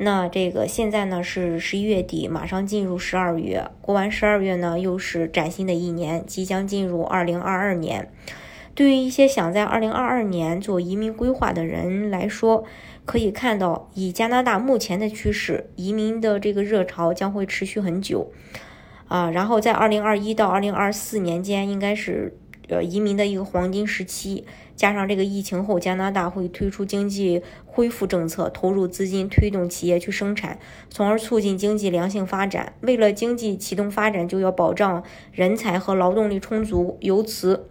那这个现在呢是十一月底，马上进入十二月，过完十二月呢又是崭新的一年，即将进入二零二二年。对于一些想在二零二二年做移民规划的人来说，可以看到，以加拿大目前的趋势，移民的这个热潮将会持续很久啊。然后在二零二一到二零二四年间，应该是。呃，移民的一个黄金时期，加上这个疫情后，加拿大会推出经济恢复政策，投入资金推动企业去生产，从而促进经济良性发展。为了经济启动发展，就要保障人才和劳动力充足。由此，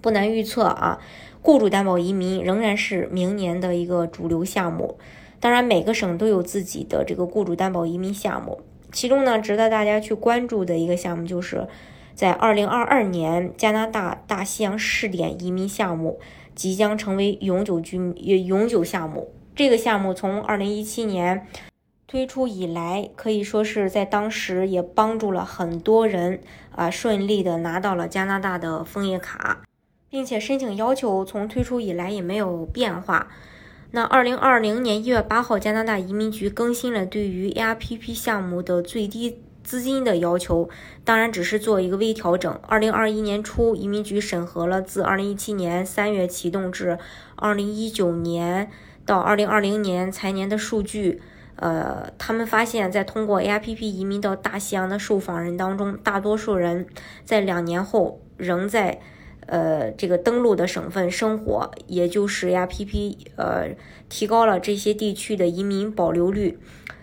不难预测啊，雇主担保移民仍然是明年的一个主流项目。当然，每个省都有自己的这个雇主担保移民项目，其中呢，值得大家去关注的一个项目就是。在二零二二年，加拿大大西洋试点移民项目即将成为永久居民永久项目。这个项目从二零一七年推出以来，可以说是在当时也帮助了很多人啊顺利的拿到了加拿大的枫叶卡，并且申请要求从推出以来也没有变化。那二零二零年一月八号，加拿大移民局更新了对于 ARPP 项目的最低。资金的要求当然只是做一个微调整。二零二一年初，移民局审核了自二零一七年三月启动至二零一九年到二零二零年财年的数据。呃，他们发现，在通过 AIPP 移民到大西洋的受访人当中，大多数人在两年后仍在呃这个登陆的省份生活，也就是 AIPP 呃提高了这些地区的移民保留率。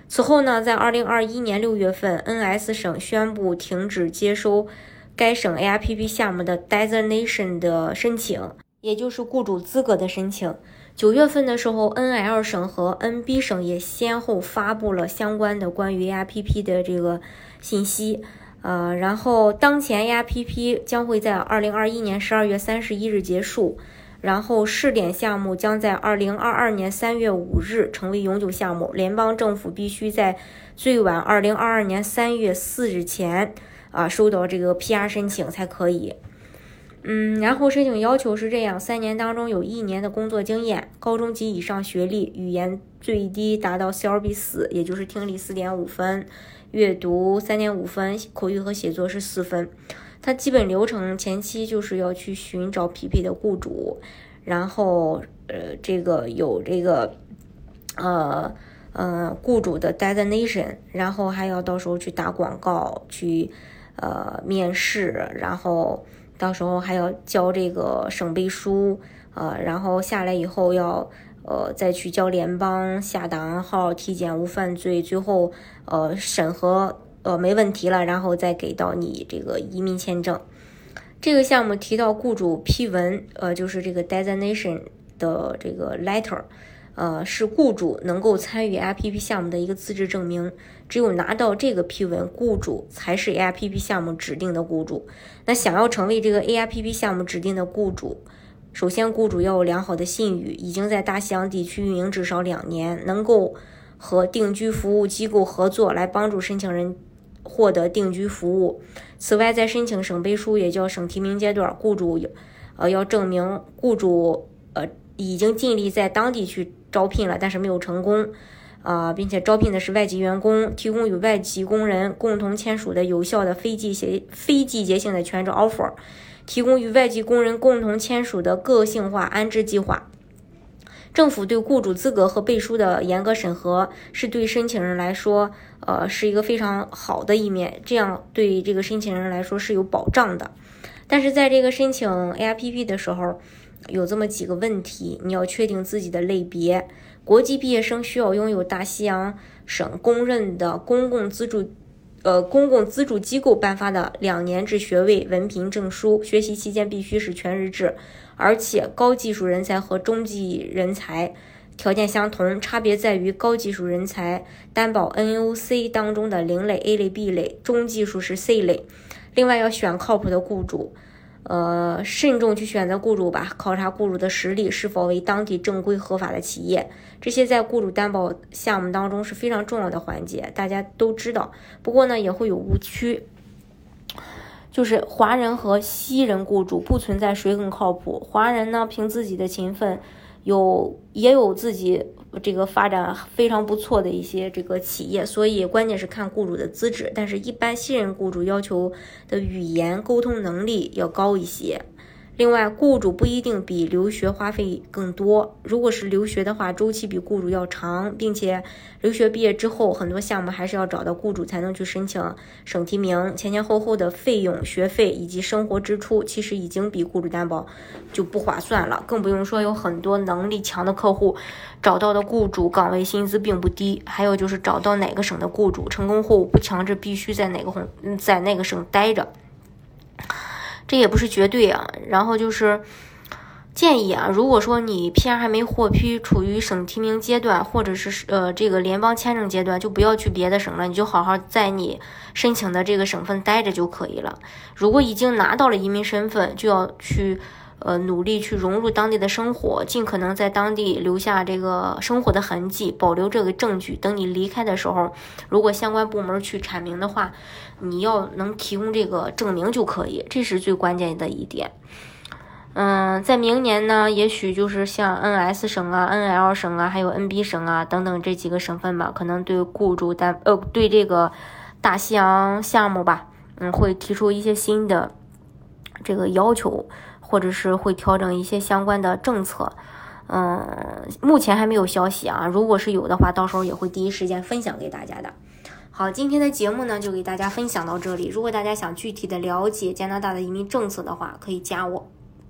此后呢，在二零二一年六月份，NS 省宣布停止接收该省 AIPP 项目的 designation 的申请，也就是雇主资格的申请。九月份的时候，NL 省和 NB 省也先后发布了相关的关于 AIPP 的这个信息。呃，然后当前 AIPP 将会在二零二一年十二月三十一日结束。然后试点项目将在二零二二年三月五日成为永久项目。联邦政府必须在最晚二零二二年三月四日前啊收到这个 PR 申请才可以。嗯，然后申请要求是这样：三年当中有一年的工作经验，高中及以上学历，语言最低达到 CLB 四，也就是听力四点五分，阅读三点五分，口语和写作是四分。它基本流程前期就是要去寻找匹配的雇主，然后呃这个有这个呃呃雇主的 designation，然后还要到时候去打广告，去呃面试，然后到时候还要交这个省背书，呃然后下来以后要呃再去交联邦下档案号，体检无犯罪，最后呃审核。呃，没问题了，然后再给到你这个移民签证。这个项目提到雇主批文，呃，就是这个 designation 的这个 letter，呃，是雇主能够参与 APP 项目的一个资质证明。只有拿到这个批文，雇主才是 APP 项目指定的雇主。那想要成为这个 APP 项目指定的雇主，首先雇主要有良好的信誉，已经在大西洋地区运营至少两年，能够和定居服务机构合作来帮助申请人。获得定居服务。此外，在申请省背书也叫省提名阶段，雇主有呃要证明雇主呃已经尽力在当地去招聘了，但是没有成功啊，并且招聘的是外籍员工，提供与外籍工人共同签署的有效的非季节非季节性的全职 offer，提供与外籍工人共同签署的个性化安置计划。政府对雇主资格和背书的严格审核，是对申请人来说，呃，是一个非常好的一面。这样对这个申请人来说是有保障的。但是在这个申请 AIPP 的时候，有这么几个问题，你要确定自己的类别。国际毕业生需要拥有大西洋省公认的公共资助。呃，公共资助机构颁发的两年制学位文凭证书，学习期间必须是全日制，而且高技术人才和中技人才条件相同，差别在于高技术人才担保 NOC 当中的零类 A 类 B 类，中技术是 C 类。另外要选靠谱的雇主，呃，慎重去选择雇主吧，考察雇主的实力是否为当地正规合法的企业，这些在雇主担保项目当中是非常重要的环节，大家都知道。不过呢，也会有误区。就是华人和西人雇主不存在谁更靠谱。华人呢，凭自己的勤奋，有也有自己这个发展非常不错的一些这个企业，所以关键是看雇主的资质。但是，一般新人雇主要求的语言沟通能力要高一些。另外，雇主不一定比留学花费更多。如果是留学的话，周期比雇主要长，并且留学毕业之后，很多项目还是要找到雇主才能去申请省提名，前前后后的费用、学费以及生活支出，其实已经比雇主担保就不划算了。更不用说有很多能力强的客户，找到的雇主岗位薪资并不低。还有就是找到哪个省的雇主，成功后不强制必须在哪个红在那个省待着。这也不是绝对啊，然后就是建议啊，如果说你 PR 还没获批，处于省提名阶段，或者是呃这个联邦签证阶段，就不要去别的省了，你就好好在你申请的这个省份待着就可以了。如果已经拿到了移民身份，就要去。呃，努力去融入当地的生活，尽可能在当地留下这个生活的痕迹，保留这个证据。等你离开的时候，如果相关部门去阐明的话，你要能提供这个证明就可以，这是最关键的一点。嗯，在明年呢，也许就是像 NS 省啊、NL 省啊、还有 NB 省啊等等这几个省份吧，可能对雇主单呃对这个大西洋项目吧，嗯，会提出一些新的这个要求。或者是会调整一些相关的政策，嗯，目前还没有消息啊。如果是有的话，到时候也会第一时间分享给大家的。好，今天的节目呢，就给大家分享到这里。如果大家想具体的了解加拿大的移民政策的话，可以加我。